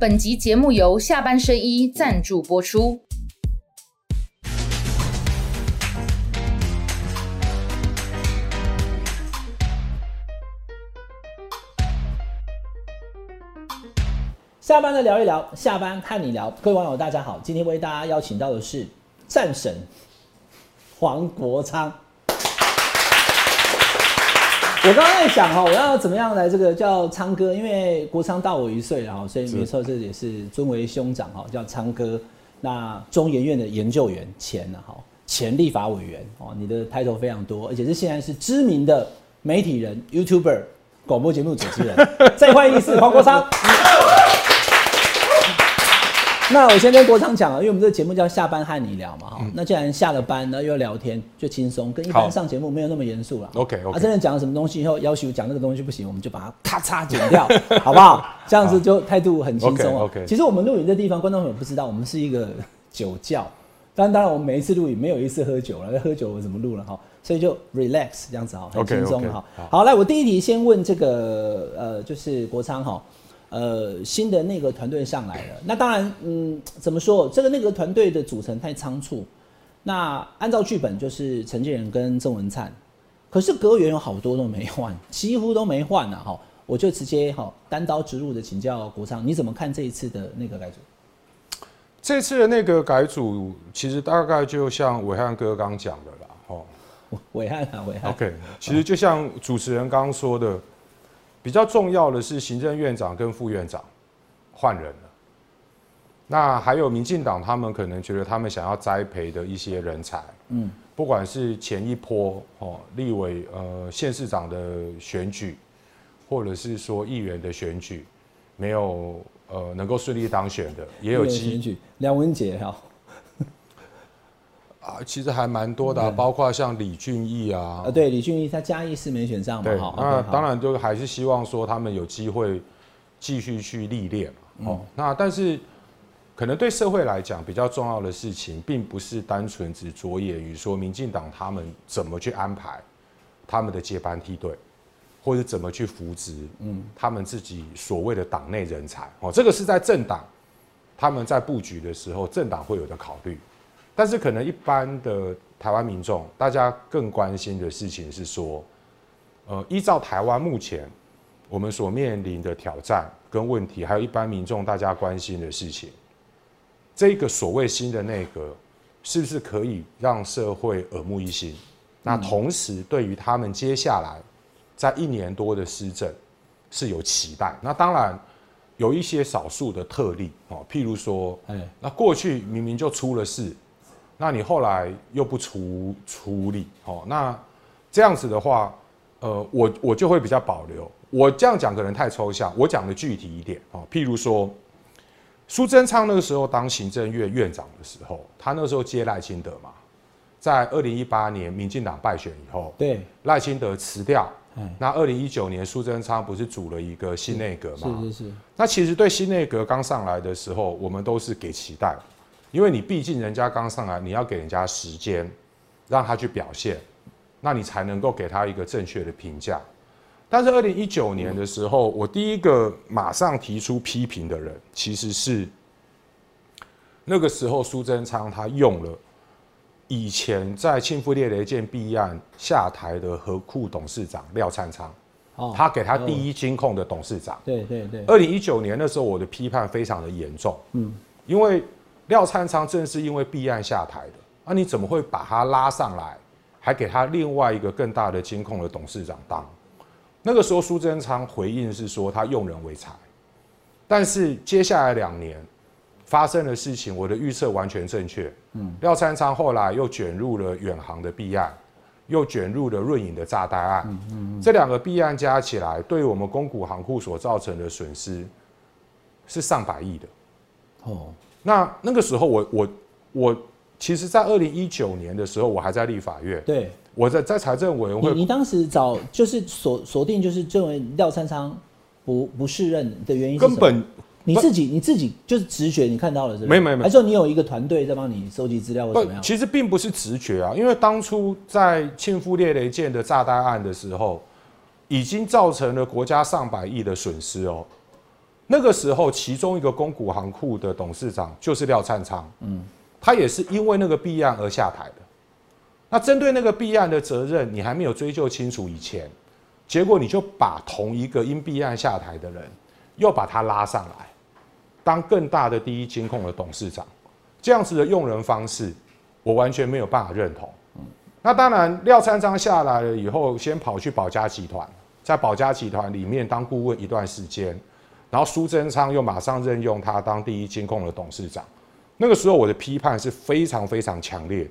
本集节目由下半身衣赞助播出。下班的聊一聊，下班和你聊。各位网友，大家好，今天为大家邀请到的是战神黄国昌。我刚刚在想哈，我要怎么样来这个叫昌哥，因为国昌大我一岁了哈，所以没错，这也是尊为兄长哈，叫昌哥。那中研院的研究员，前呢哈，前立法委员哦，你的 title 非常多，而且是现在是知名的媒体人、YouTuber、广播节目主持人。再欢迎一次黄国昌。那我先跟国昌讲啊，因为我们这个节目叫下班和你聊嘛，哈。那既然下了班，呢，又要聊天，就轻松，跟一般上节目没有那么严肃了。OK OK。啊，真的讲了什么东西以后，要求讲那个东西不行，我们就把它咔嚓剪掉，好不好？这样子就态度很轻松 OK。其实我们录影的地方，观众朋友不知道，我们是一个酒窖。当然，当然，我们每一次录影没有一次喝酒了，喝酒我怎么录了哈？所以就 relax 这样子哈，很轻松哈。好，来，我第一题先问这个呃，就是国昌哈。呃，新的内阁团队上来了，那当然，嗯，怎么说？这个内阁团队的组成太仓促。那按照剧本就是陈建仁跟郑文灿，可是阁员有好多都没换，几乎都没换啊！哈，我就直接哈单刀直入的请教国昌，你怎么看这一次的内阁改组？这次的内阁改组，其实大概就像伟汉哥刚讲的啦，哦，伟汉啊，伟汉。OK，其实就像主持人刚刚说的。比较重要的是，行政院长跟副院长换人了。那还有民进党，他们可能觉得他们想要栽培的一些人才，嗯，不管是前一波哦立委呃县市长的选举，或者是说议员的选举，没有呃能够顺利当选的，也有机梁文杰哈。啊，其实还蛮多的，包括像李俊毅啊，呃，对，李俊毅他嘉义是没选上嘛，对，那当然就还是希望说他们有机会继续去历练哦。那但是可能对社会来讲比较重要的事情，并不是单纯只着眼于说民进党他们怎么去安排他们的接班梯队，或者怎么去扶植嗯他们自己所谓的党内人才哦，这个是在政党他们在布局的时候，政党会有的考虑。但是可能一般的台湾民众，大家更关心的事情是说，呃，依照台湾目前我们所面临的挑战跟问题，还有一般民众大家关心的事情，这个所谓新的内阁，是不是可以让社会耳目一新？那同时对于他们接下来在一年多的施政是有期待。那当然有一些少数的特例哦，譬如说，哎，那过去明明就出了事。那你后来又不处处理，哦，那这样子的话，呃，我我就会比较保留。我这样讲可能太抽象，我讲的具体一点，哦，譬如说，苏贞昌那个时候当行政院院长的时候，他那时候接赖清德嘛，在二零一八年民进党败选以后，对，赖清德辞掉，那二零一九年苏贞昌不是组了一个新内阁嘛？是是是。那其实对新内阁刚上来的时候，我们都是给期待。因为你毕竟人家刚上来，你要给人家时间，让他去表现，那你才能够给他一个正确的评价。但是二零一九年的时候，我第一个马上提出批评的人，其实是那个时候苏贞昌他用了以前在庆富列雷舰弊案下台的和库董事长廖灿昌，他给他第一金控的董事长。对对对。二零一九年那时候，我的批判非常的严重。嗯，因为。廖灿昌正是因为弊案下台的，那你怎么会把他拉上来，还给他另外一个更大的监控的董事长当？那个时候苏贞昌回应是说他用人为才，但是接下来两年发生的事情，我的预测完全正确。嗯，廖灿昌后来又卷入了远航的弊案，又卷入了润影的炸弹案。嗯嗯，这两个弊案加起来，对我们公股行库所造成的损失是上百亿的。哦。那那个时候，我我我，其实，在二零一九年的时候，我还在立法院。对，我在在财政委员会。你你当时找就是锁锁定，就是认为廖三昌不不适任的原因，根本你自己你自己就是直觉，你看到了是？没没没，还是说你有一个团队在帮你收集资料或怎么样？其实并不是直觉啊，因为当初在庆富列雷舰的炸弹案的时候，已经造成了国家上百亿的损失哦。那个时候，其中一个公股行库的董事长就是廖灿昌，嗯，他也是因为那个弊案而下台的。那针对那个弊案的责任，你还没有追究清楚以前，结果你就把同一个因弊案下台的人，又把他拉上来，当更大的第一金控的董事长，这样子的用人方式，我完全没有办法认同。嗯那当然，廖灿昌下来了以后，先跑去保家集团，在保家集团里面当顾问一段时间，然后苏贞昌又马上任用他当第一金控的董事长。那个时候我的批判是非常非常强烈的。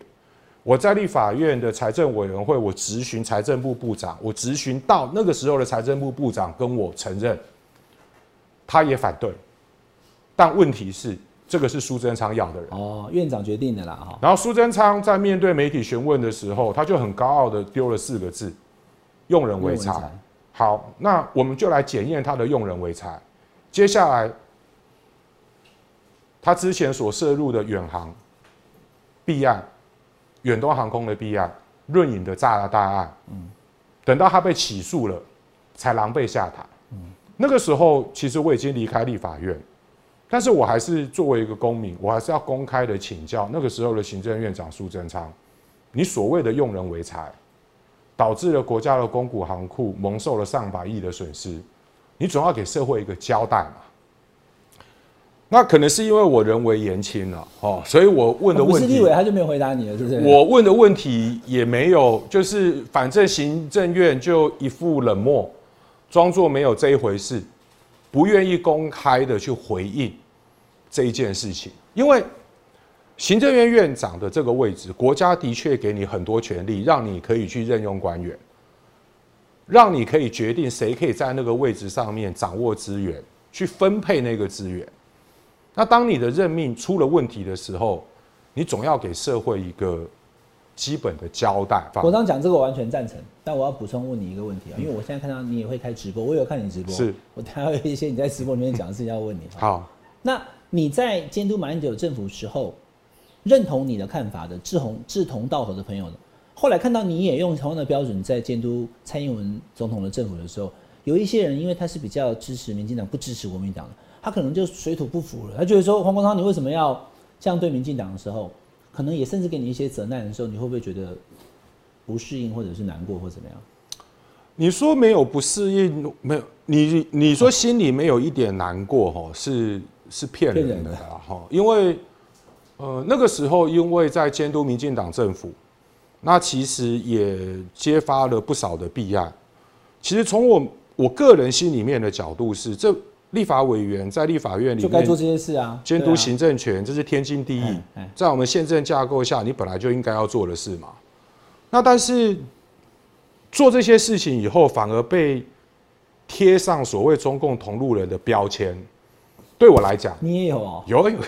我在立法院的财政委员会，我质询财政部部长，我质询到那个时候的财政部部长跟我承认，他也反对，但问题是。这个是苏贞昌要的人哦，院长决定的啦哈。然后苏贞昌在面对媒体询问的时候，他就很高傲的丢了四个字：用人为才。好，那我们就来检验他的用人为才。接下来，他之前所涉入的远航弊案、远东航空的弊案、润影的炸大案，等到他被起诉了，才狼狈下台。那个时候其实我已经离开立法院。但是我还是作为一个公民，我还是要公开的请教那个时候的行政院长苏贞昌，你所谓的用人为才，导致了国家的公股行库蒙受了上百亿的损失，你总要给社会一个交代嘛？那可能是因为我人为言轻了哦，所以我问的问题，立委他就没有回答你了，是不是？我问的问题也没有，就是反正行政院就一副冷漠，装作没有这一回事。不愿意公开的去回应这一件事情，因为行政院院长的这个位置，国家的确给你很多权利，让你可以去任用官员，让你可以决定谁可以在那个位置上面掌握资源，去分配那个资源。那当你的任命出了问题的时候，你总要给社会一个。基本的交代。我刚讲这个我完全赞成，但我要补充问你一个问题啊，因为我现在看到你也会开直播，我有看你直播，是我还有一些你在直播里面讲的事情要问你。好，那你在监督马英九政府时候，认同你的看法的志同志同道合的朋友呢？后来看到你也用同样的标准在监督蔡英文总统的政府的时候，有一些人因为他是比较支持民进党，不支持国民党的，他可能就水土不服了，他觉得说黄国昌你为什么要这样对民进党的时候？可能也甚至给你一些责难的时候，你会不会觉得不适应，或者是难过，或怎么样？你说没有不适应，没有你你说心里没有一点难过，哈，是是骗人的哈。因为呃那个时候，因为在监督民进党政府，那其实也揭发了不少的弊案。其实从我我个人心里面的角度是这。立法委员在立法院里就该做这些事啊，监督行政权，这是天经地义，在我们宪政架构下，你本来就应该要做的事嘛。那但是做这些事情以后，反而被贴上所谓中共同路人的标签，对我来讲，你也有哦，有有，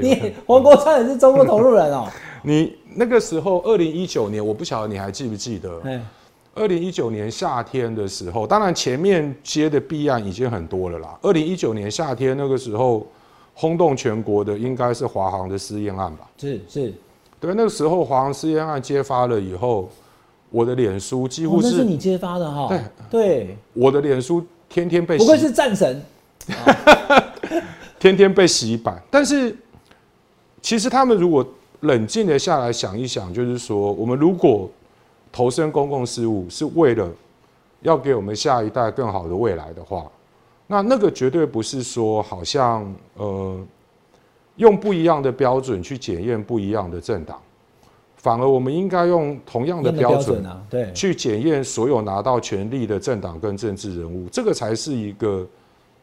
你黄国昌也是中共同路人哦。你那个时候，二零一九年，我不晓得你还记不记得？二零一九年夏天的时候，当然前面接的弊案已经很多了啦。二零一九年夏天那个时候，轰动全国的应该是华航的私烟案吧？是是，对，那个时候华航私烟案揭发了以后，我的脸书几乎是你揭发的哈？对对，我的脸书天天被不愧是战神，天天被洗版。但是其实他们如果冷静的下来想一想，就是说我们如果。投身公共事务是为了要给我们下一代更好的未来的话，那那个绝对不是说好像呃用不一样的标准去检验不一样的政党，反而我们应该用同样的标准啊，对，去检验所有拿到权力的政党跟政治人物，这个才是一个。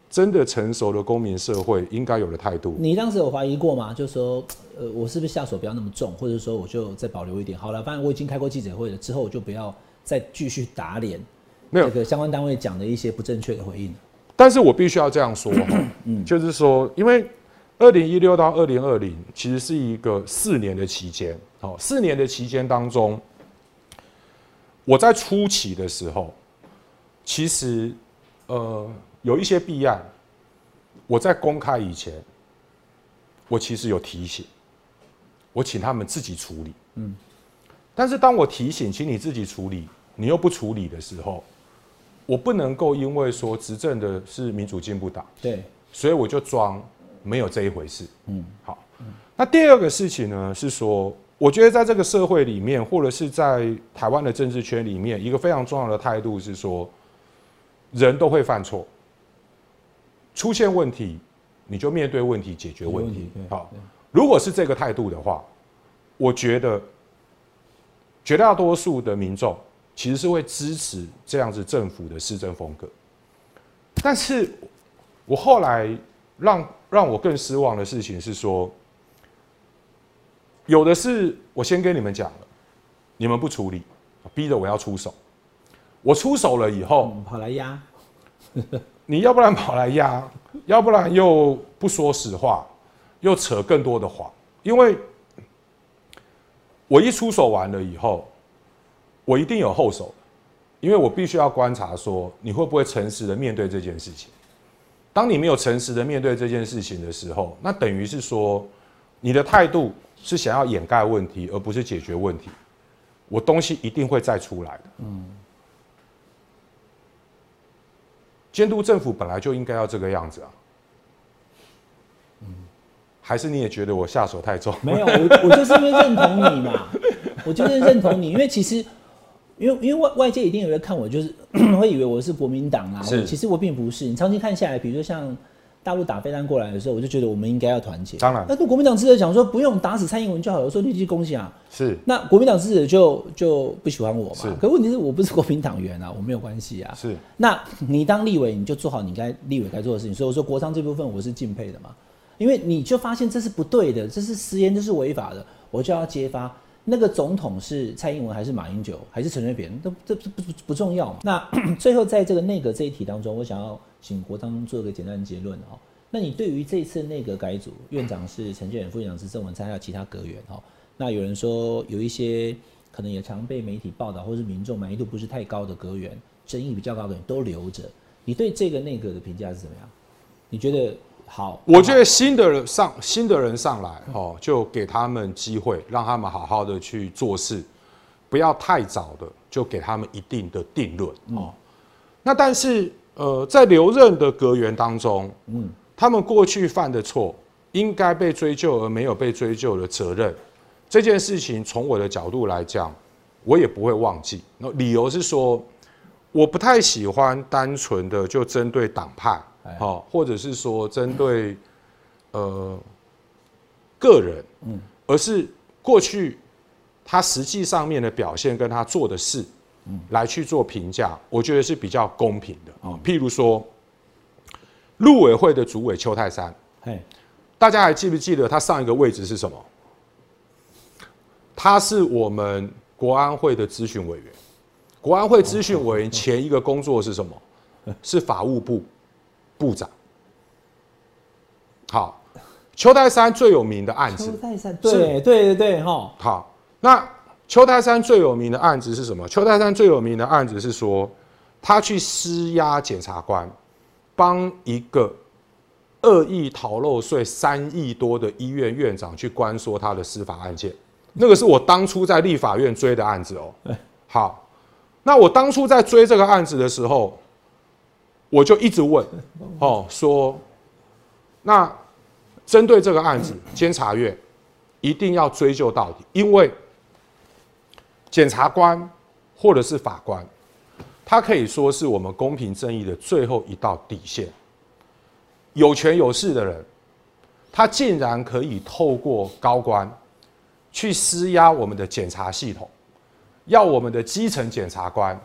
真的成熟的公民社会应该有的态度。你当时有怀疑过吗？就说，呃，我是不是下手不要那么重，或者说我就再保留一点？好了，反正我已经开过记者会了，之后我就不要再继续打脸。没有这个相关单位讲的一些不正确的回应。但是我必须要这样说哈，嗯，就是说，因为二零一六到二零二零其实是一个四年的期间，哦，四年的期间当中，我在初期的时候，其实，呃。有一些弊案，我在公开以前，我其实有提醒，我请他们自己处理。嗯，但是当我提醒，请你自己处理，你又不处理的时候，我不能够因为说执政的是民主进步党，对，所以我就装没有这一回事。嗯，好。那第二个事情呢，是说，我觉得在这个社会里面，或者是在台湾的政治圈里面，一个非常重要的态度是说，人都会犯错，出现问题，你就面对问题，解决问题。好，如果是这个态度的话，我觉得绝大多数的民众其实是会支持这样子政府的施政风格。但是，我后来让让我更失望的事情是说。有的是我先跟你们讲了，你们不处理，逼着我要出手。我出手了以后，跑来压，你要不然跑来压，要不然又不说实话，又扯更多的谎。因为我一出手完了以后，我一定有后手，因为我必须要观察说你会不会诚实的面对这件事情。当你没有诚实的面对这件事情的时候，那等于是说你的态度。是想要掩盖问题，而不是解决问题。我东西一定会再出来的。嗯，监督政府本来就应该要这个样子啊。嗯，还是你也觉得我下手太重？没有，我我就是因为认同你嘛，我就是认同你，因为其实，因为因为外外界一定有人看我，就是 会以为我是国民党啊。是，其实我并不是。你长期看下来，比如说像。大陆打飞弹过来的时候，我就觉得我们应该要团结。当然，那国民党支持者讲说不用打死蔡英文就好了，说立即恭喜啊。是，那国民党支持者就就不喜欢我嘛。是，可问题是我不是国民党员啊，我没有关系啊。是，那你当立委你就做好你该立委该做的事情。所以我说国商这部分我是敬佩的嘛，因为你就发现这是不对的，这是私言，这是违法的，我就要揭发。那个总统是蔡英文还是马英九还是陈水扁，都这不不不重要嘛。那 最后在这个内阁这一题当中，我想要请国昌做个简单的结论哈。那你对于这次内阁改组，院长是陈建仁，副院长是郑文灿，还有其他阁员哈？那有人说有一些可能也常被媒体报道，或是民众满意度不是太高的阁员，争议比较高的人都留着。你对这个内阁的评价是怎么样？你觉得好？我觉得新的人上新的人上来哦，就给他们机会，让他们好好的去做事，不要太早的就给他们一定的定论哦。那但是呃，在留任的阁员当中，嗯。他们过去犯的错，应该被追究而没有被追究的责任，这件事情从我的角度来讲，我也不会忘记。那理由是说，我不太喜欢单纯的就针对党派，好，或者是说针对呃个人，嗯，而是过去他实际上面的表现跟他做的事，嗯，来去做评价，我觉得是比较公平的啊。譬如说。陆委会的主委邱泰山，嘿，大家还记不记得他上一个位置是什么？他是我们国安会的咨询委员。国安会咨询委员前一个工作是什么？是法务部部长。好，邱泰山最有名的案子。邱泰山，对对对对，哈。好，那邱泰山最有名的案子是什么？邱泰山最有名的案子是说，他去施压检察官。帮一个恶意逃漏税三亿多的医院院长去关说他的司法案件，那个是我当初在立法院追的案子哦。好，那我当初在追这个案子的时候，我就一直问 哦，说那针对这个案子，监察院一定要追究到底，因为检察官或者是法官。他可以说是我们公平正义的最后一道底线。有权有势的人，他竟然可以透过高官去施压我们的检察系统，要我们的基层检察官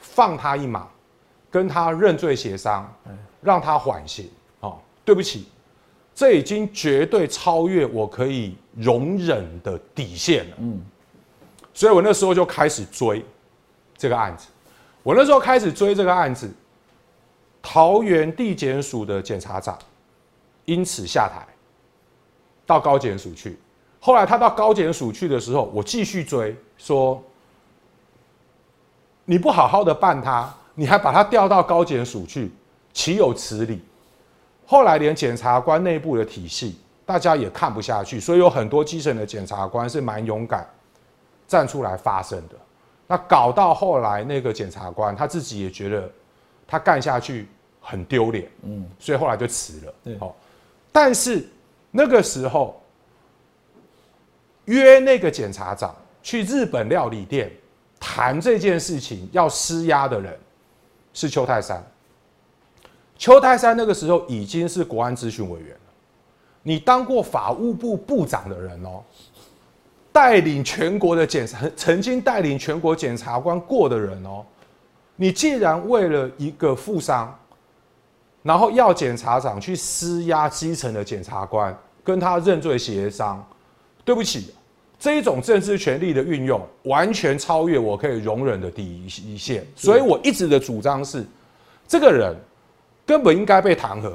放他一马，跟他认罪协商，让他缓刑。哦，对不起，这已经绝对超越我可以容忍的底线了。嗯，所以我那时候就开始追这个案子。我那时候开始追这个案子，桃园地检署的检察长因此下台，到高检署去。后来他到高检署去的时候，我继续追，说你不好好的办他，你还把他调到高检署去，岂有此理？后来连检察官内部的体系，大家也看不下去，所以有很多基层的检察官是蛮勇敢，站出来发声的。那搞到后来，那个检察官他自己也觉得，他干下去很丢脸，嗯，所以后来就辞了。对，好，但是那个时候约那个检察长去日本料理店谈这件事情要施压的人是邱泰山。邱泰山那个时候已经是国安咨询委员了，你当过法务部部长的人哦，带领全国的检察，曾经带领全国检察官过的人哦，你既然为了一个富商，然后要检察长去施压基层的检察官，跟他认罪协商，对不起，这一种政治权力的运用，完全超越我可以容忍的第一线，所以我一直的主张是，这个人。根本应该被弹劾，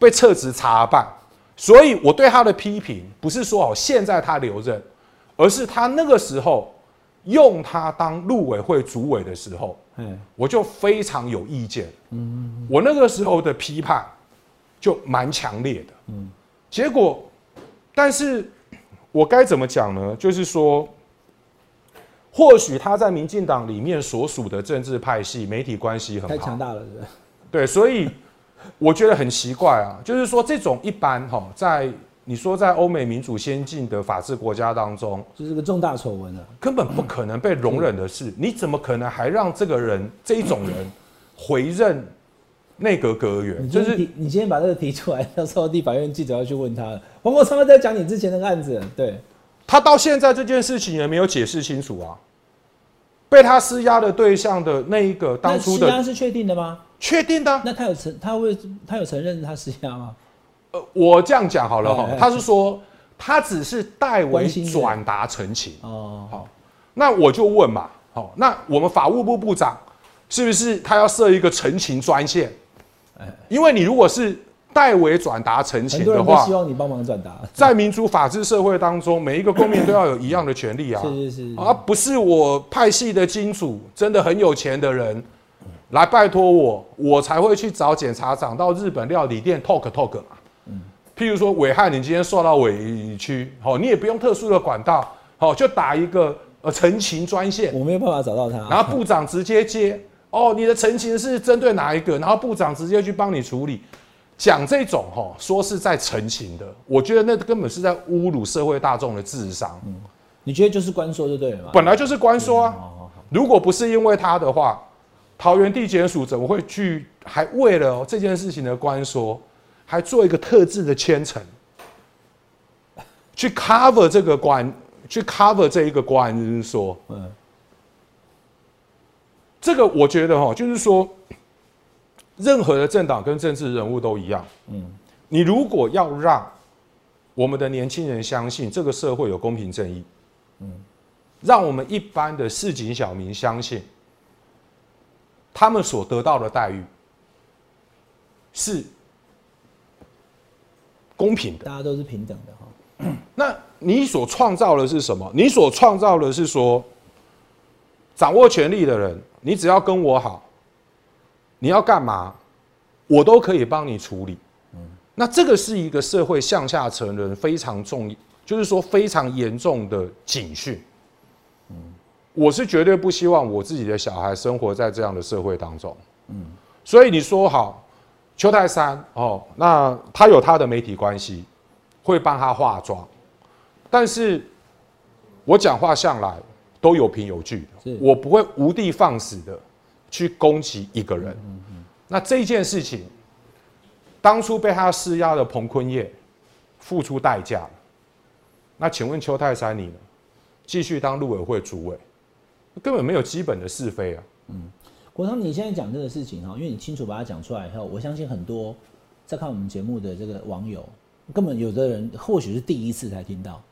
被撤职查办。所以我对他的批评不是说哦现在他留任，而是他那个时候用他当陆委会主委的时候，嗯，我就非常有意见。嗯，我那个时候的批判就蛮强烈的。嗯，结果，但是我该怎么讲呢？就是说，或许他在民进党里面所属的政治派系媒体关系很太强大了，对。对，所以我觉得很奇怪啊，就是说这种一般哈，在你说在欧美民主先进的法治国家当中，这是个重大丑闻啊，根本不可能被容忍的事。你怎么可能还让这个人这一种人回任内阁阁员？就是你今天把这个提出来，到时候地法院记者要去问他了。黄国昌在讲你之前那个案子，对他到现在这件事情也没有解释清楚啊。被他施压的对象的那一个当初的施压是确定的吗？确定的。那他有承他会他有承认他施压吗？呃，我这样讲好了哈，他是说他只是代为转达陈情哦。好，那我就问嘛，好，那我们法务部部长是不是他要设一个陈情专线？哎，因为你如果是。代为转达陈情的话，希望你帮忙转达。在民主法治社会当中，每一个公民都要有一样的权利啊！是 是是，而不是我派系的金主真的很有钱的人来拜托我，我才会去找检察长到日本料理店 talk talk 嘛。嗯，譬如说，伟汉，你今天受到委屈，好，你也不用特殊的管道，好，就打一个呃陈情专线。我没有办法找到他，然后部长直接接。哦，你的陈情是针对哪一个？然后部长直接去帮你处理。讲这种哈，说是在澄清的，我觉得那根本是在侮辱社会大众的智商。嗯，你觉得就是官说就对了嘛？本来就是官说啊。如果不是因为他的话，桃园地检署怎么会去还为了这件事情的官说，还做一个特制的千层，去 cover 这个关，去 cover 这一个官说。嗯，这个我觉得哈，就是说。任何的政党跟政治人物都一样，嗯，你如果要让我们的年轻人相信这个社会有公平正义，嗯，让我们一般的市井小民相信他们所得到的待遇是公平的，大家都是平等的哈。那你所创造的是什么？你所创造的是说，掌握权力的人，你只要跟我好。你要干嘛，我都可以帮你处理。嗯，那这个是一个社会向下沉沦非常重，就是说非常严重的警讯。嗯，我是绝对不希望我自己的小孩生活在这样的社会当中。嗯，所以你说好，邱泰山哦，那他有他的媒体关系，会帮他化妆，但是我讲话向来都有凭有据的，我不会无的放矢的。去攻击一个人，那这件事情，当初被他施压的彭坤业付出代价了。那请问邱泰山你呢？继续当陆委会主委，根本没有基本的是非啊。嗯，国昌，你现在讲这个事情哈，因为你清楚把它讲出来以后，我相信很多在看我们节目的这个网友，根本有的人或许是第一次才听到。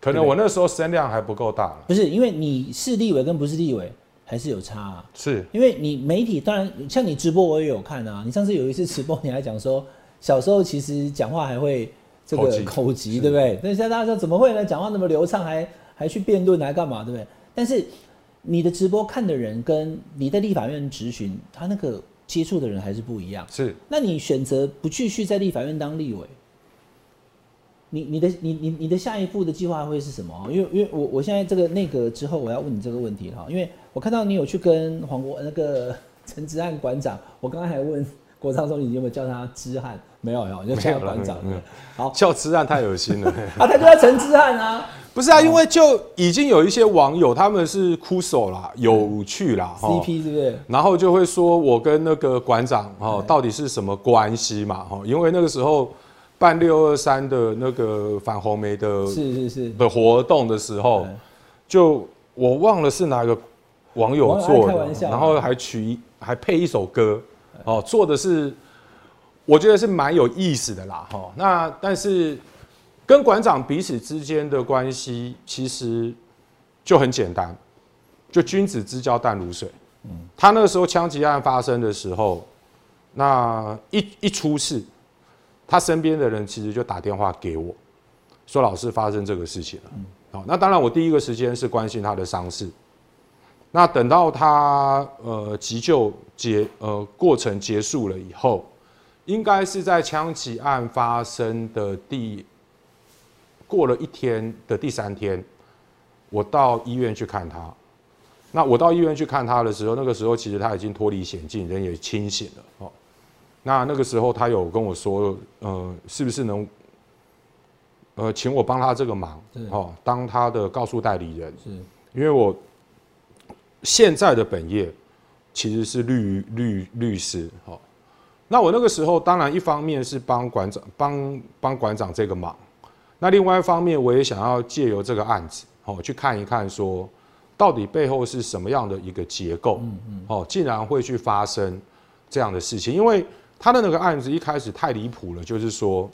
可能我那时候声量还不够大。不是，因为你是立委跟不是立委。还是有差，啊。是因为你媒体当然像你直播我也有看啊。你上次有一次直播，你还讲说小时候其实讲话还会这个口疾，对不对？那现在大家说怎么会呢？讲话那么流畅，还还去辩论来干嘛，对不对？但是你的直播看的人跟你在立法院质询，他那个接触的人还是不一样。是，那你选择不继续在立法院当立委？你你的你你你的下一步的计划会是什么？因为因为我我现在这个内阁之后，我要问你这个问题哈，因为我看到你有去跟黄国那个陈志岸馆长，我刚刚还问国昌总理，你有没有叫他知汉？没有，有，就叫馆长。好，叫知汉太恶心了。啊，他就要陈知汉啊。不是啊，因为就已经有一些网友他们是哭手啦，有趣啦，CP 是不是？然后就会说我跟那个馆长哦，到底是什么关系嘛？哈，因为那个时候办六二三的那个反红梅的，是是是的活动的时候，就我忘了是哪个网友做的，然后还取还配一首歌，哦，做的是我觉得是蛮有意思的啦，哈。那但是。跟馆长彼此之间的关系其实就很简单，就君子之交淡如水。嗯，他那个时候枪击案发生的时候，那一一出事，他身边的人其实就打电话给我，说老师发生这个事情了。好，那当然我第一个时间是关心他的伤势。那等到他呃急救结呃过程结束了以后，应该是在枪击案发生的第。过了一天的第三天，我到医院去看他。那我到医院去看他的时候，那个时候其实他已经脱离险境，人也清醒了哦。那那个时候他有跟我说，呃，是不是能，呃，请我帮他这个忙哦，当他的告诉代理人。是，因为我现在的本业其实是律律律师哦。那我那个时候当然一方面是帮馆长帮帮馆长这个忙。那另外一方面，我也想要借由这个案子，哦，去看一看，说到底背后是什么样的一个结构，哦，竟然会去发生这样的事情。因为他的那个案子一开始太离谱了，就是说，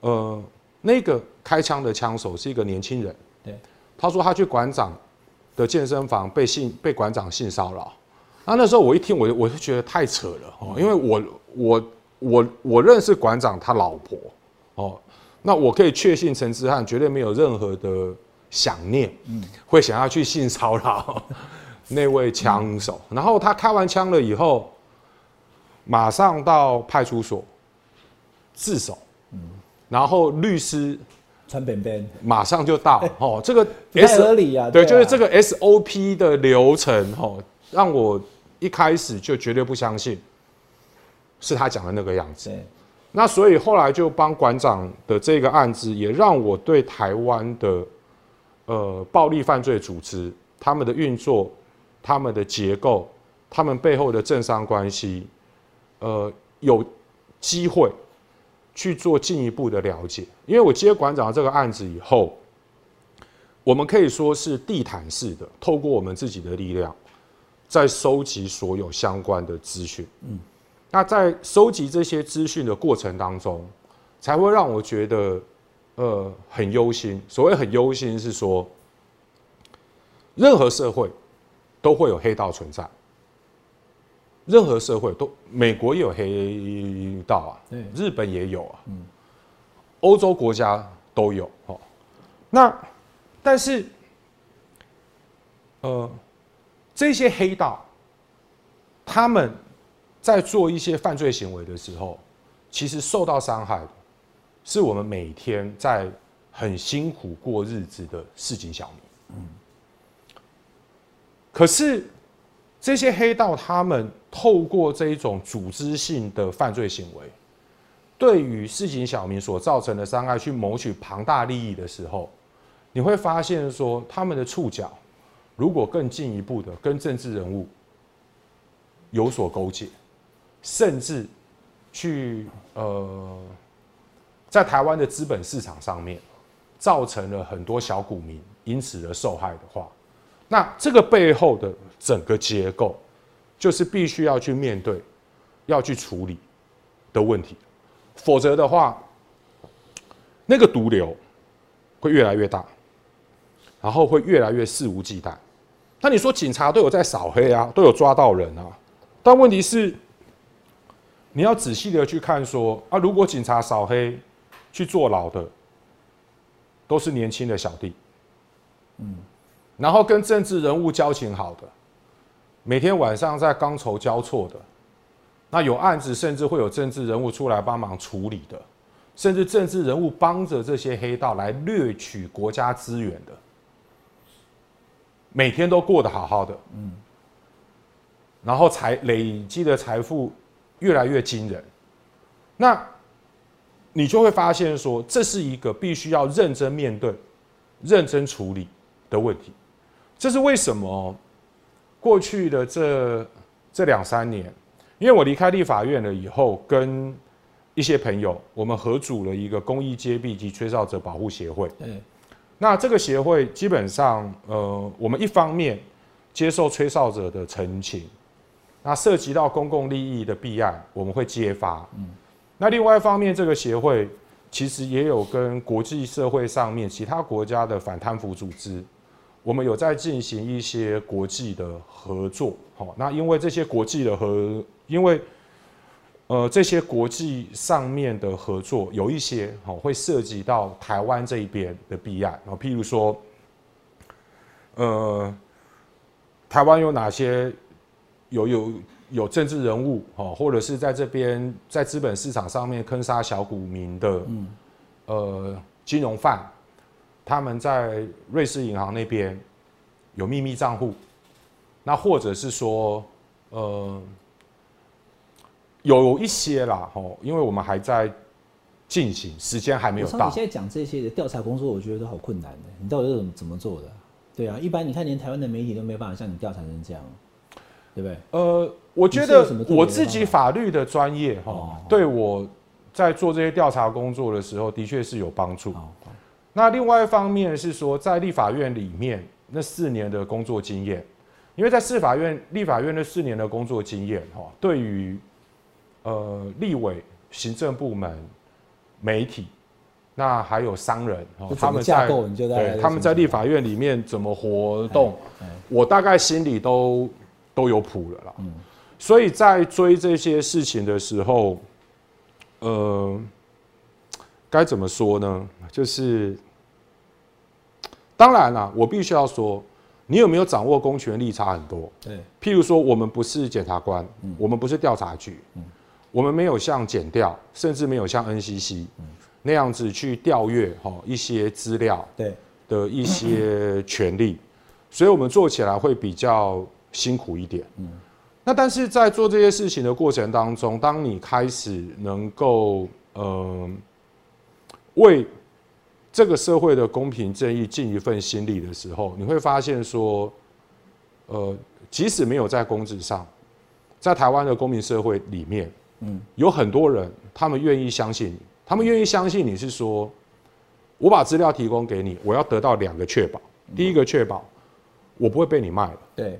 呃，那个开枪的枪手是一个年轻人，对，他说他去馆长的健身房被性被馆长性骚扰，那那时候我一听，我我就觉得太扯了，哦，因为我我我我认识馆长他老婆，哦。那我可以确信陈之汉绝对没有任何的想念，嗯，会想要去性骚扰 那位枪手。然后他开完枪了以后，马上到派出所自首，嗯，然后律师穿便便，马上就到。哦，这个太合理啊，对，就是这个 SOP 的流程，哦，让我一开始就绝对不相信是他讲的那个样子。那所以后来就帮馆长的这个案子，也让我对台湾的呃暴力犯罪组织他们的运作、他们的结构、他们背后的政商关系，呃，有机会去做进一步的了解。因为我接馆长这个案子以后，我们可以说是地毯式的，透过我们自己的力量，在收集所有相关的资讯。嗯。那在收集这些资讯的过程当中，才会让我觉得，呃，很忧心。所谓很忧心，是说，任何社会都会有黑道存在，任何社会都，美国也有黑道啊，日本也有啊，嗯，欧洲国家都有哦。那但是，呃，这些黑道，他们。在做一些犯罪行为的时候，其实受到伤害的，是我们每天在很辛苦过日子的市井小民。嗯。可是这些黑道他们透过这一种组织性的犯罪行为，对于市井小民所造成的伤害，去谋取庞大利益的时候，你会发现说，他们的触角如果更进一步的跟政治人物有所勾结。甚至去呃，在台湾的资本市场上面，造成了很多小股民因此而受害的话，那这个背后的整个结构，就是必须要去面对、要去处理的问题，否则的话，那个毒瘤会越来越大，然后会越来越肆无忌惮。那你说警察都有在扫黑啊，都有抓到人啊，但问题是。你要仔细的去看，说啊，如果警察扫黑去坐牢的，都是年轻的小弟，嗯，然后跟政治人物交情好的，每天晚上在钢筹交错的，那有案子甚至会有政治人物出来帮忙处理的，甚至政治人物帮着这些黑道来掠取国家资源的，每天都过得好好的，嗯，然后财累积的财富。越来越惊人。那你就会发现说，这是一个必须要认真面对、认真处理的问题。这是为什么？过去的这这两三年，因为我离开立法院了以后，跟一些朋友，我们合组了一个公益揭弊及吹哨者保护协会。嗯，那这个协会基本上，呃，我们一方面接受吹哨者的陈情，那涉及到公共利益的弊案，我们会揭发。嗯，那另外一方面，这个协会其实也有跟国际社会上面其他国家的反贪腐组织。我们有在进行一些国际的合作，好，那因为这些国际的合，因为呃这些国际上面的合作有一些好会涉及到台湾这一边的弊案，啊，譬如说，呃，台湾有哪些有有有政治人物，哦，或者是在这边在资本市场上面坑杀小股民的，嗯，呃，金融犯。他们在瑞士银行那边有秘密账户，那或者是说，呃，有一些啦，吼，因为我们还在进行，时间还没有到。你现在讲这些的调查工作，我觉得都好困难的。你到底是怎么怎么做的？对啊，一般你看，连台湾的媒体都没办法像你调查成这样，对不对？呃，我觉得我自己法律的专业哈，对我在做这些调查工作的时候，的确是有帮助。那另外一方面是说，在立法院里面那四年的工作经验，因为在司法院、立法院那四年的工作经验，哈，对于呃立委、行政部门、媒体，那还有商人，他们在对他们在立法院里面怎么活动，我大概心里都都有谱了啦。嗯，所以在追这些事情的时候，呃，该怎么说呢？就是。当然了，我必须要说，你有没有掌握公权力差很多。对，譬如说，我们不是检察官，我们不是调查局，我们没有像减掉，甚至没有像 NCC 那样子去调阅哈一些资料，对。的一些权利，所以我们做起来会比较辛苦一点。嗯，那但是在做这些事情的过程当中，当你开始能够呃为这个社会的公平正义尽一份心力的时候，你会发现说，呃，即使没有在公职上，在台湾的公民社会里面，嗯，有很多人他们愿意相信你，他们愿意相信你是说，我把资料提供给你，我要得到两个确保，第一个确保我不会被你卖了，对，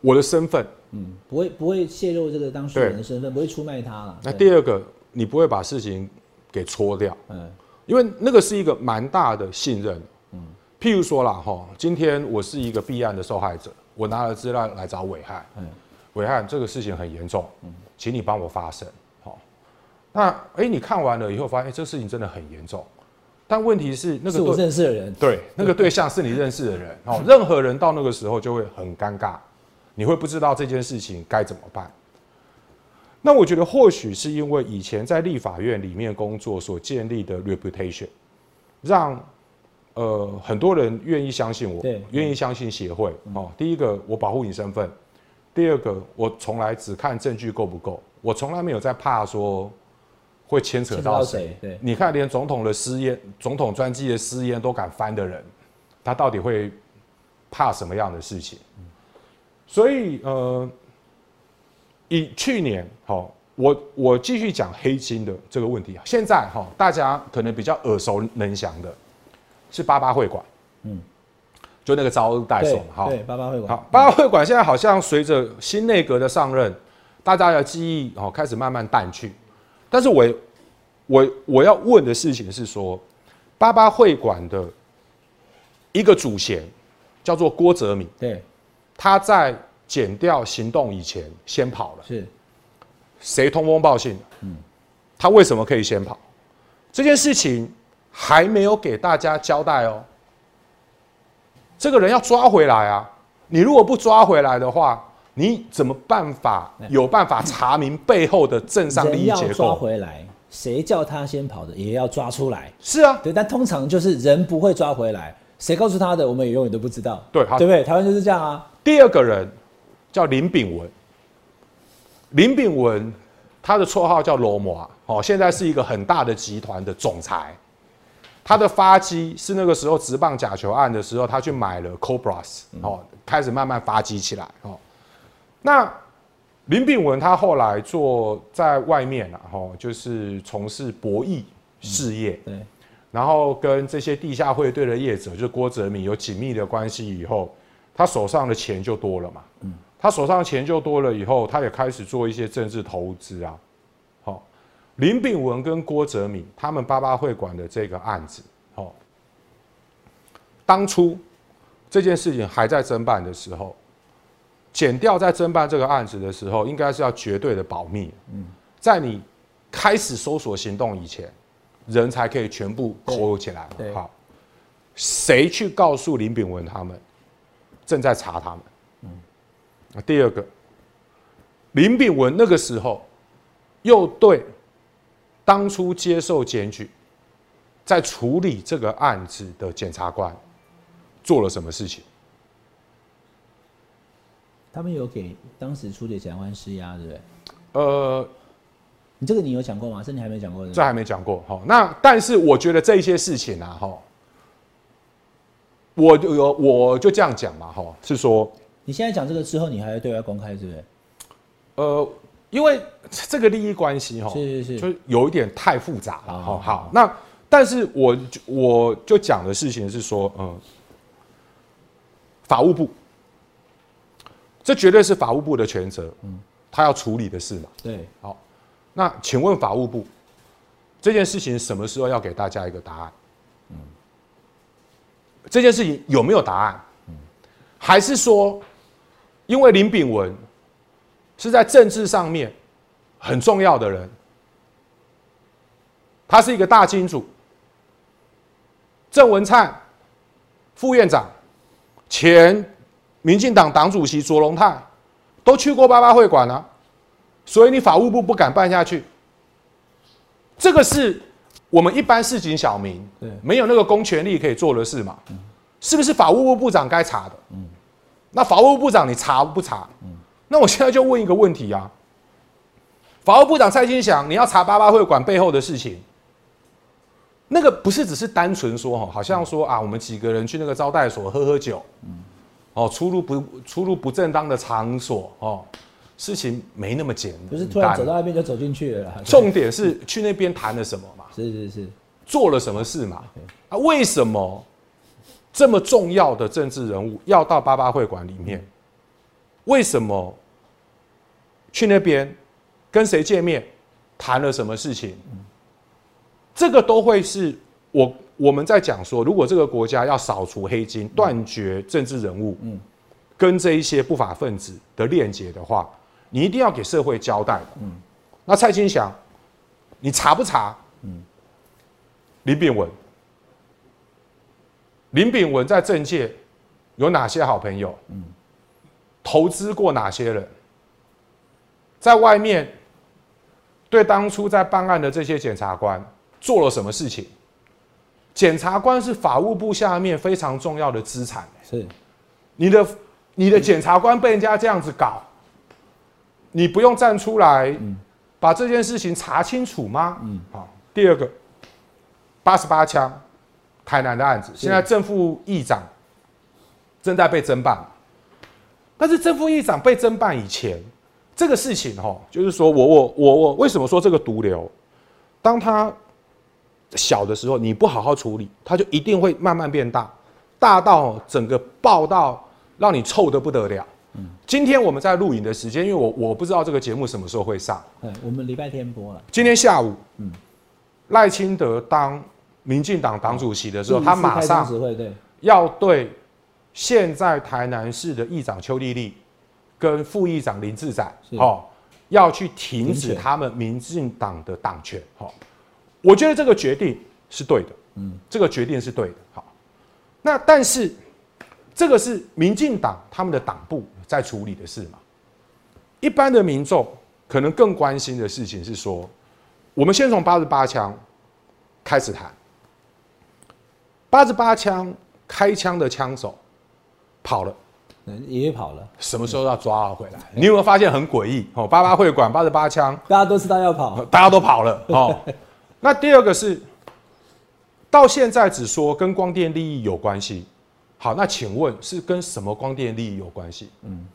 我的身份，嗯，不会不会泄露这个当事人的身份，不会出卖他了。那第二个，你不会把事情。给搓掉，嗯，因为那个是一个蛮大的信任，嗯，譬如说啦，哈，今天我是一个弊案的受害者，我拿了资料来找伟汉，嗯，伟汉这个事情很严重，嗯，请你帮我发声，好，那哎，你看完了以后发现，这事情真的很严重，但问题是那个是我认识的人，对，那个对象是你认识的人，哦，任何人到那个时候就会很尴尬，你会不知道这件事情该怎么办。那我觉得或许是因为以前在立法院里面工作所建立的 reputation，让呃很多人愿意相信我，愿意相信协会。哦，第一个我保护你身份，第二个我从来只看证据够不够，我从来没有在怕说会牵扯到谁。对，你看连总统的私烟、总统专机的私烟都敢翻的人，他到底会怕什么样的事情？所以呃。以去年，好，我我继续讲黑金的这个问题啊。现在哈，大家可能比较耳熟能详的，是八八会馆，嗯，就那个招待所嘛，哈，对，八八会馆。好，八八会馆现在好像随着新内阁的上任，大家的记忆哦开始慢慢淡去。但是我我我要问的事情是说，八八会馆的一个主嫌叫做郭泽敏，对，他在。减掉行动以前先跑了，是，谁通风报信？嗯，他为什么可以先跑？这件事情还没有给大家交代哦。这个人要抓回来啊！你如果不抓回来的话，你怎么办法有办法查明背后的政商利益结构？抓回来，谁叫他先跑的也要抓出来。是啊，对，但通常就是人不会抓回来，谁告诉他的，我们也永远都不知道。对，对不对？台湾就是这样啊。第二个人。叫林炳文，林炳文他的绰号叫罗摩，哦，现在是一个很大的集团的总裁。他的发迹是那个时候直棒假球案的时候，他去买了 Cobras，哦，开始慢慢发迹起来，哦。那林炳文他后来做在外面啊，哦，就是从事博弈事业，对。然后跟这些地下会队的业者，就是郭泽铭有紧密的关系以后，他手上的钱就多了嘛，嗯。他手上钱就多了以后，他也开始做一些政治投资啊。好，林炳文跟郭泽敏他们八八会馆的这个案子，哦，当初这件事情还在侦办的时候，减掉在侦办这个案子的时候，应该是要绝对的保密。嗯，在你开始搜索行动以前，人才可以全部扣起来。好，谁去告诉林炳文他们正在查他们？嗯第二个，林炳文那个时候又对当初接受检举、在处理这个案子的检察官做了什么事情？他们有给当时处理检察官施压，对不对？呃，你这个你有讲过吗？是你还没讲过？这还没讲过。好，那但是我觉得这些事情啊，哈，我有我就这样讲嘛，哈，是说。你现在讲这个之后，你还要对外公开，是不是？呃，因为这个利益关系哈，是是是，就有一点太复杂了。哈，好，那但是我我就讲的事情是说，嗯，法务部，这绝对是法务部的全责，嗯，他要处理的事嘛。对，好，那请问法务部这件事情什么时候要给大家一个答案？嗯，这件事情有没有答案？嗯，还是说？因为林炳文是在政治上面很重要的人，他是一个大金主。郑文灿副院长、前民进党党主席卓荣泰都去过八八会馆啊，所以你法务部不敢办下去。这个是我们一般市井小民没有那个公权力可以做的事嘛？是不是法务部部长该查的？嗯。那法务部长你查不查？嗯，那我现在就问一个问题啊，法务部长蔡金祥，你要查八八会馆背后的事情，那个不是只是单纯说哈，好像说啊，我们几个人去那个招待所喝喝酒，嗯，哦，出入不出入不正当的场所哦，事情没那么简单，不是突然走到那边就走进去了。重点是去那边谈了什么嘛？是是是，做了什么事嘛？啊，为什么？这么重要的政治人物要到八八会馆里面，为什么去那边跟谁见面，谈了什么事情？这个都会是我我们在讲说，如果这个国家要扫除黑金、断绝政治人物跟这一些不法分子的链接的话，你一定要给社会交代的。那蔡清祥，你查不查？林炳文。林炳文在政界有哪些好朋友？嗯，投资过哪些人？在外面对当初在办案的这些检察官做了什么事情？检察官是法务部下面非常重要的资产。是，你的你的检察官被人家这样子搞，你不用站出来把这件事情查清楚吗？嗯，好。第二个，八十八枪。台南的案子，现在正副议长正在被侦办，但是正副议长被侦办以前，这个事情哈，就是说我我我我为什么说这个毒瘤，当他小的时候，你不好好处理，他就一定会慢慢变大，大到整个爆到让你臭的不得了。嗯，今天我们在录影的时间，因为我我不知道这个节目什么时候会上，嗯，我们礼拜天播了，今天下午，嗯，赖清德当。民进党党主席的时候，他马上要对现在台南市的议长邱丽丽跟副议长林志展，哦，要去停止他们民进党的党权。好，我觉得这个决定是对的。嗯，这个决定是对的。好，那但是这个是民进党他们的党部在处理的事嘛？一般的民众可能更关心的事情是说，我们先从八十八枪开始谈。八十八枪开枪的枪手跑了，也跑了。什么时候要抓回来？你有没有发现很诡异？哦，八八会馆八十八枪，大家都知道要跑，大家都跑了。哦，那第二个是到现在只说跟光电利益有关系。好，那请问是跟什么光电利益有关系？嗯，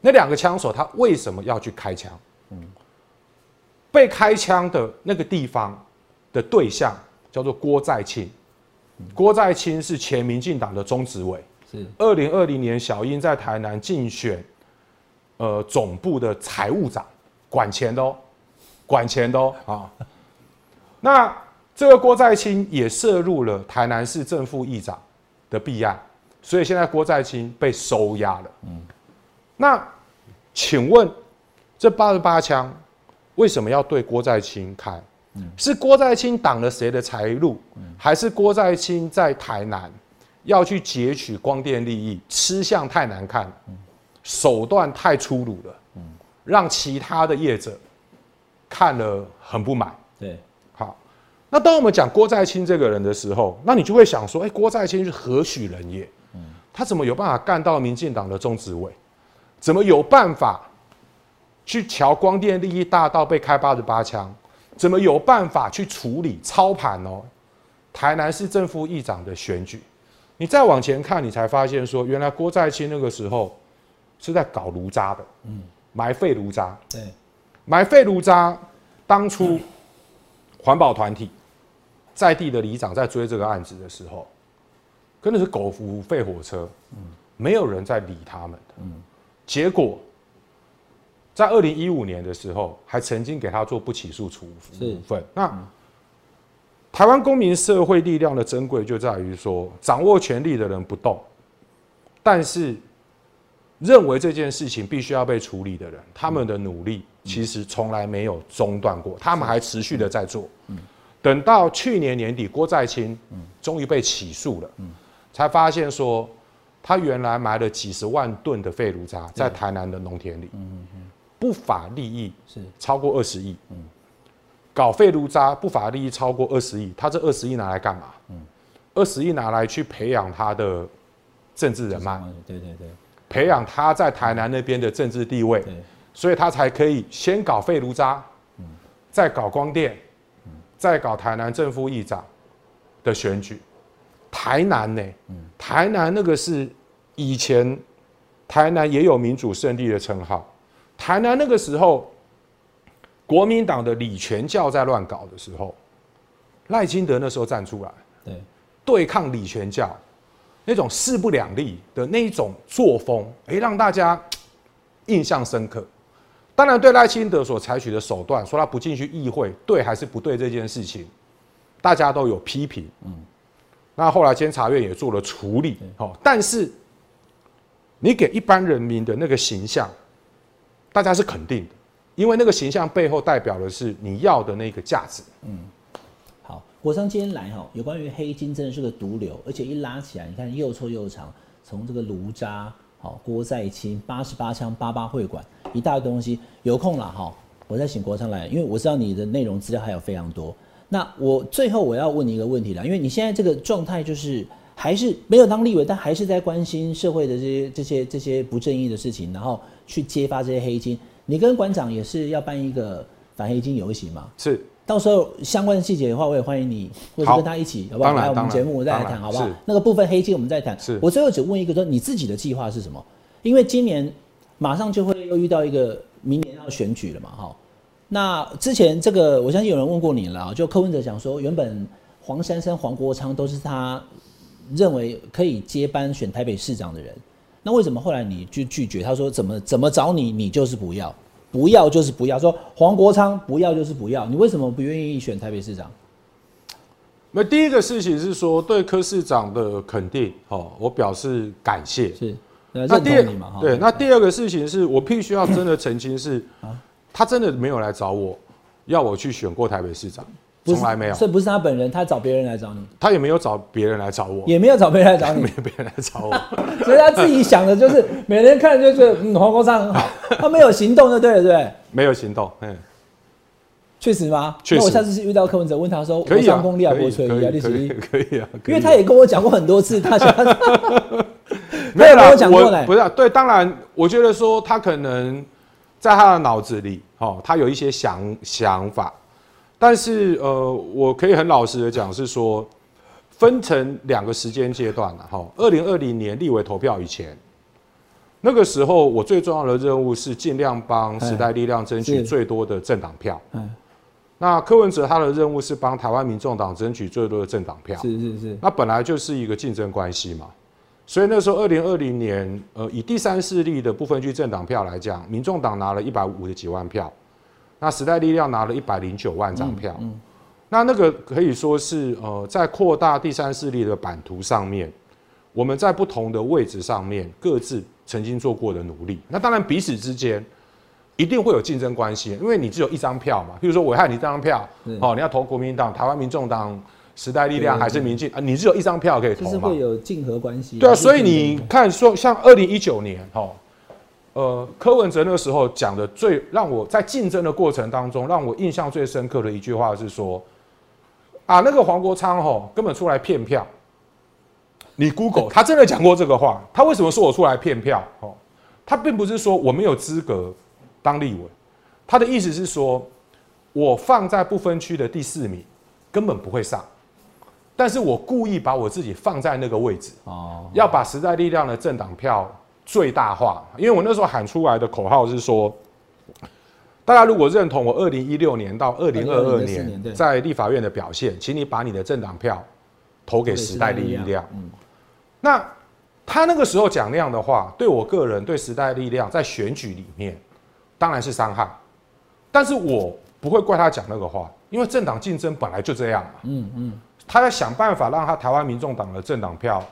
那两个枪手他为什么要去开枪？嗯，被开枪的那个地方的对象叫做郭在清，郭在清是前民进党的中执委，是二零二零年小英在台南竞选，呃，总部的财务长，管钱的哦，管钱的哦啊。那这个郭在清也涉入了台南市政副议长。的弊案，所以现在郭在清被收押了。嗯，那请问这八十八枪为什么要对郭在清开？嗯，是郭在清挡了谁的财路？还是郭在清在台南要去截取光电利益，吃相太难看，手段太粗鲁了，嗯，让其他的业者看了很不满。对。好那当我们讲郭在清这个人的时候，那你就会想说，哎，郭在清是何许人也？嗯，他怎么有办法干到民进党的中执委？怎么有办法去瞧光电利益大到被开八十八枪？怎么有办法去处理操盘哦？台南市政府议长的选举，你再往前看，你才发现说，原来郭在清那个时候是在搞炉渣的，嗯，埋废炉渣，对，埋废炉渣，当初环保团体。在地的里长在追这个案子的时候，真的是狗扶废火车，嗯，没有人在理他们的，嗯，结果在二零一五年的时候，还曾经给他做不起诉处分。那台湾公民社会力量的珍贵就在于说，掌握权力的人不动，但是认为这件事情必须要被处理的人，他们的努力其实从来没有中断过，他们还持续的在做，嗯。等到去年年底，郭在清终于被起诉了，才发现说他原来埋了几十万吨的废炉渣在台南的农田里，不法利益是。超过二十亿，搞废炉渣不法利益超过二十亿，他这二十亿拿来干嘛？二十亿拿来去培养他的政治人脉，对对对，培养他在台南那边的政治地位，所以他才可以先搞废炉渣，再搞光电。再搞台南正副议长的选举，台南呢？台南那个是以前台南也有民主胜利的称号。台南那个时候，国民党的李全教在乱搞的时候，赖清德那时候站出来，对，对抗李全教那种势不两立的那一种作风，哎，让大家印象深刻。当然，对赖清德所采取的手段，说他不进去议会，对还是不对这件事情，大家都有批评。嗯，那后来监察院也做了处理。好，但是你给一般人民的那个形象，大家是肯定的，因为那个形象背后代表的是你要的那个价值。嗯，好，国商今天来哈，有关于黑金真的是个毒瘤，而且一拉起来，你看又臭又长，从这个炉渣。好，郭在清八十八枪八八会馆一大堆东西，有空了哈，我再请国昌来，因为我知道你的内容资料还有非常多。那我最后我要问你一个问题了，因为你现在这个状态就是还是没有当立委，但还是在关心社会的这些这些这些不正义的事情，然后去揭发这些黑金。你跟馆长也是要办一个反黑金游行嘛？是。到时候相关的细节的话，我也欢迎你，或者跟他一起，好不好？来我们节目，我再来谈，好不好？那个部分黑金我们再谈。是。我最后只问一个，说你自己的计划是什么？因为今年马上就会又遇到一个明年要选举了嘛，哈。那之前这个，我相信有人问过你了，就柯文哲讲说，原本黄珊珊、黄国昌都是他认为可以接班选台北市长的人，那为什么后来你就拒绝？他说怎么怎么找你，你就是不要。不要就是不要，说黄国昌不要就是不要，你为什么不愿意选台北市长？那第一个事情是说对柯市长的肯定，哦，我表示感谢。是，那第二对，那第二个事情是我必须要真的澄清是，他真的没有来找我，要我去选过台北市长。从来没有，所以不是他本人，他找别人来找你，他也没有找别人来找我，也没有找别人来找你，没有别人来找我，所以他自己想的就是，每天看就觉得嗯黄国昌很好，他没有行动就对了，对没有行动，嗯，确实吗？那我下次遇到柯文哲，问他说：“可以啊，功力啊，波吹啊，可以可以可以啊，因为他也跟我讲过很多次，他想没有啦，我讲过嘞，不是对，当然，我觉得说他可能在他的脑子里，哦，他有一些想想法，但是呃，我可以很老实的讲，是说分成两个时间阶段了，哈，二零二零年立委投票以前。那个时候，我最重要的任务是尽量帮时代力量争取最多的政党票。嗯，那柯文哲他的任务是帮台湾民众党争取最多的政党票。是是是。那本来就是一个竞争关系嘛，所以那时候二零二零年，呃，以第三势力的部分区政党票来讲，民众党拿了一百五十几万票，那时代力量拿了一百零九万张票。嗯。那那个可以说是呃，在扩大第三势力的版图上面，我们在不同的位置上面各自。曾经做过的努力，那当然彼此之间一定会有竞争关系，因为你只有一张票嘛。譬如说，我害你这张票，哦，你要投国民党、台湾民众党、时代力量还是民进啊？你只有一张票可以投嘛？就是会有竞合关系。对啊，所以你看，说像二零一九年，哈，呃，柯文哲那个时候讲的最让我在竞争的过程当中让我印象最深刻的一句话是说，啊，那个黄国昌吼根本出来骗票。你 Google，他真的讲过这个话。他为什么说我出来骗票？哦，他并不是说我没有资格当立委，他的意思是说，我放在不分区的第四名，根本不会上。但是我故意把我自己放在那个位置，哦，要把时代力量的政党票最大化。因为我那时候喊出来的口号是说，大家如果认同我二零一六年到二零二二年在立法院的表现，请你把你的政党票投给时代力量。嗯。那他那个时候讲那样的话，对我个人对时代力量在选举里面当然是伤害，但是我不会怪他讲那个话，因为政党竞争本来就这样嘛。嗯嗯，他要想办法让他台湾民众党的政党票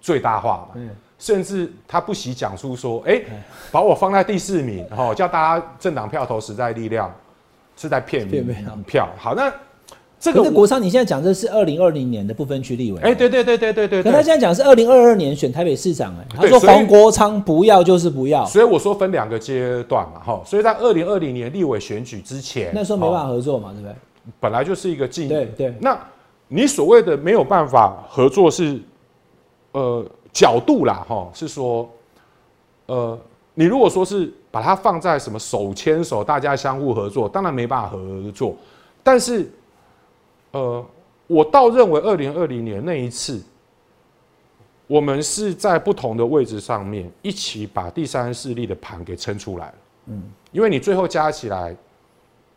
最大化嘛。嗯，甚至他不惜讲出说，哎，把我放在第四名，然后叫大家政党票投时代力量，是在骗民票。好，那。这个国昌，你现在讲的是二零二零年的不分区立委。哎，对对对对对对。可他现在讲是二零二二年选台北市长，哎，他说黄国昌不要就是不要。所以我说分两个阶段嘛，哈。所以在二零二零年立委选举之前，那时候没办法合作嘛，对不对？本来就是一个竞对对。那你所谓的没有办法合作是，呃，角度啦，哈，是说，呃，你如果说是把它放在什么手牵手，大家相互合作，当然没办法合作，但是。呃，我倒认为二零二零年那一次，我们是在不同的位置上面一起把第三势力的盘给撑出来了。嗯，因为你最后加起来，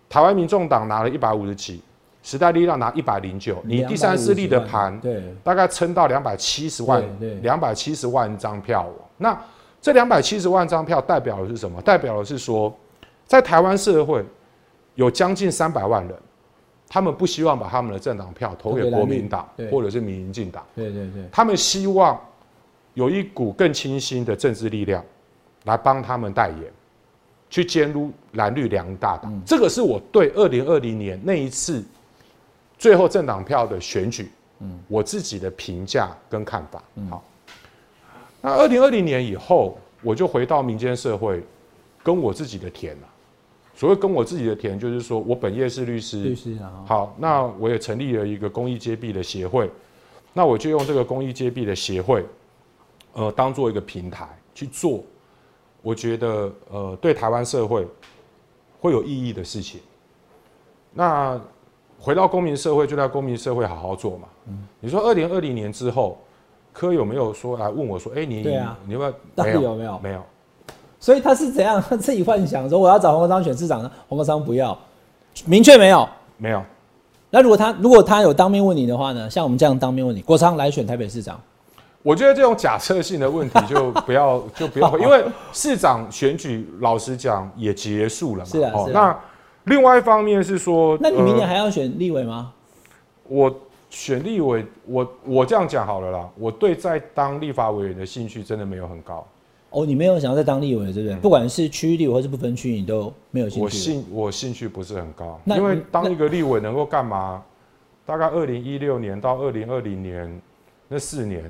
台湾民众党拿了一百五十几，时代力量拿一百零九，你第三势力的盘对大概撑到两百七十万，两百七十万张票。那这两百七十万张票代表的是什么？代表的是说，在台湾社会有将近三百万人。他们不希望把他们的政党票投给国民党或者是民进党，对对对，他们希望有一股更清新的政治力量来帮他们代言，去监督蓝绿两大党。这个是我对二零二零年那一次最后政党票的选举，嗯，我自己的评价跟看法。好，那二零二零年以后，我就回到民间社会，跟我自己的田了。所谓跟我自己的田，就是说我本业是律师。律师啊。好，那我也成立了一个公益揭弊的协会，那我就用这个公益揭弊的协会，呃，当做一个平台去做，我觉得呃对台湾社会会有意义的事情。那回到公民社会，就在公民社会好好做嘛。嗯。你说二零二零年之后，科有没有说来问我说，哎，你对啊，你有没有？到底有没有？没有。所以他是怎样 自己幻想说我要找黄国昌选市长呢？黄国昌不要，明确没有，没有。那如果他如果他有当面问你的话呢？像我们这样当面问你，国昌来选台北市长，我觉得这种假设性的问题就不要就不要，因为市长选举老实讲也结束了嘛。是啊，是那另外一方面是说，那你明年还要选立委吗？我选立委，我我这样讲好了啦，我对在当立法委员的兴趣真的没有很高。哦，你没有想要再当立委，对不对？不管是区域立委或是不分区，你都没有兴趣。我兴我兴趣不是很高，因为当一个立委能够干嘛？大概二零一六年到二零二零年那四年，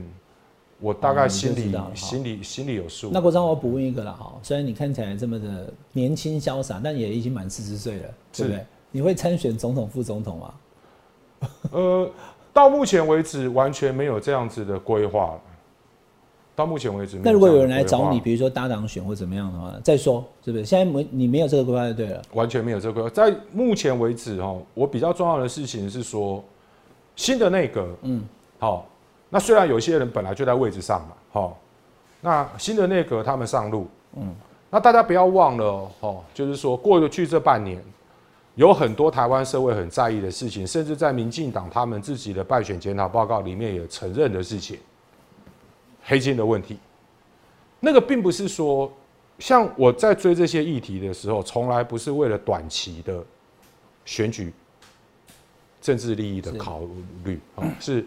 我大概心里心里心里有数。那国章，我补问一个了哈，虽然你看起来这么的年轻潇洒，但也已经满四十岁了，对不对？你会参选总统、副总统吗？呃，到目前为止完全没有这样子的规划。到目前为止，那如果有人来找你，比如说搭档选或怎么样的话，再说是不是？现在没你没有这个规划就对了，完全没有这个规划。在目前为止哈，我比较重要的事情是说，新的内阁，嗯，好，那虽然有些人本来就在位置上嘛，好，那新的内阁他们上路，嗯，那大家不要忘了哦，就是说过去这半年，有很多台湾社会很在意的事情，甚至在民进党他们自己的败选检讨报告里面也承认的事情。黑金的问题，那个并不是说，像我在追这些议题的时候，从来不是为了短期的选举政治利益的考虑啊，是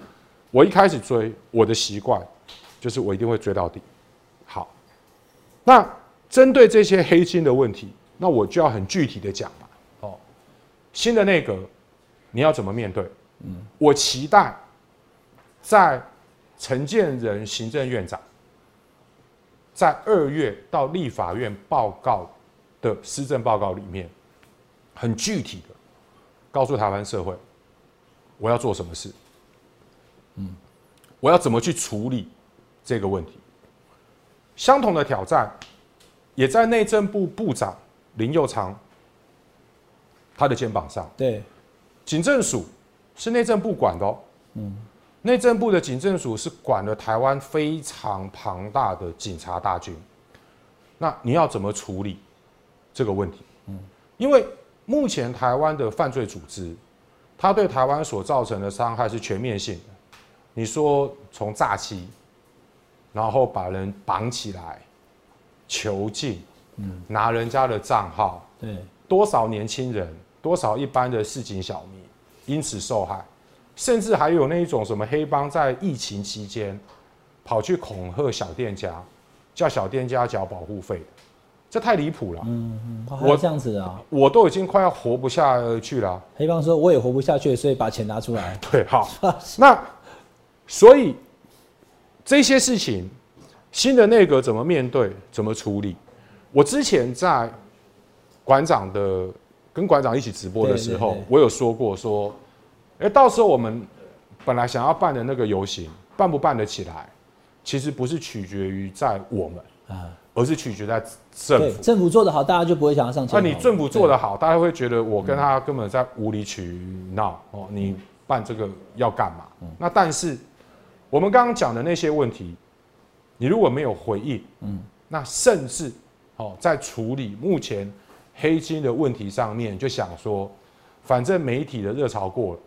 我一开始追我的习惯，就是我一定会追到底。好，那针对这些黑金的问题，那我就要很具体的讲嘛。哦，新的内阁你要怎么面对？嗯，我期待在。陈建仁行政院长在二月到立法院报告的施政报告里面，很具体的告诉台湾社会，我要做什么事，嗯，我要怎么去处理这个问题。相同的挑战也在内政部部长林佑昌他的肩膀上。对，警政署是内政部管的哦，嗯。内政部的警政署是管了台湾非常庞大的警察大军，那你要怎么处理这个问题？嗯，因为目前台湾的犯罪组织，它对台湾所造成的伤害是全面性的。你说从诈欺，然后把人绑起来囚禁，嗯，拿人家的账号，对，多少年轻人，多少一般的市井小民因此受害。甚至还有那一种什么黑帮在疫情期间跑去恐吓小店家，叫小店家缴保护费，这太离谱了。嗯嗯，我这样子啊，我都已经快要活不下去了。黑帮说我也活不下去，所以把钱拿出来。对，好，那所以这些事情，新的内阁怎么面对，怎么处理？我之前在馆长的跟馆长一起直播的时候，我有说过说。哎，到时候我们本来想要办的那个游行，办不办得起来，其实不是取决于在我们啊，而是取决在政府。政府做得好，大家就不会想要上街。那你政府做得好，大家会觉得我跟他根本在无理取闹哦。你办这个要干嘛？那但是我们刚刚讲的那些问题，你如果没有回应，嗯，那甚至哦，在处理目前黑金的问题上面，就想说，反正媒体的热潮过了。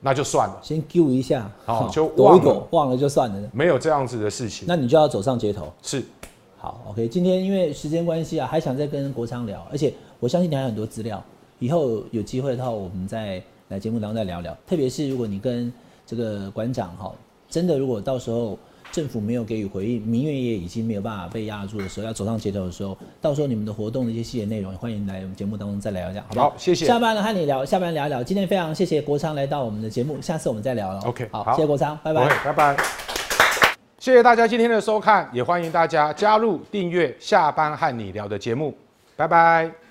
那就算了，先丢一下，好，就躲一躲，忘了就算了。没有这样子的事情，那你就要走上街头。是，好，OK。今天因为时间关系啊，还想再跟国昌聊，而且我相信你还有很多资料，以后有机会的话，我们再来节目当中再聊聊。特别是如果你跟这个馆长哈，真的如果到时候。政府没有给予回应，民怨也已经没有办法被压住的时候，要走上街头的时候，到时候你们的活动的一些细节内容，欢迎来我们节目当中再聊一下，好不好？好，谢谢。下班了和你聊，下班聊一聊。今天非常谢谢国昌来到我们的节目，下次我们再聊了。OK，好，谢谢国昌，拜拜，拜拜。谢谢大家今天的收看，也欢迎大家加入订阅下班和你聊的节目，拜拜。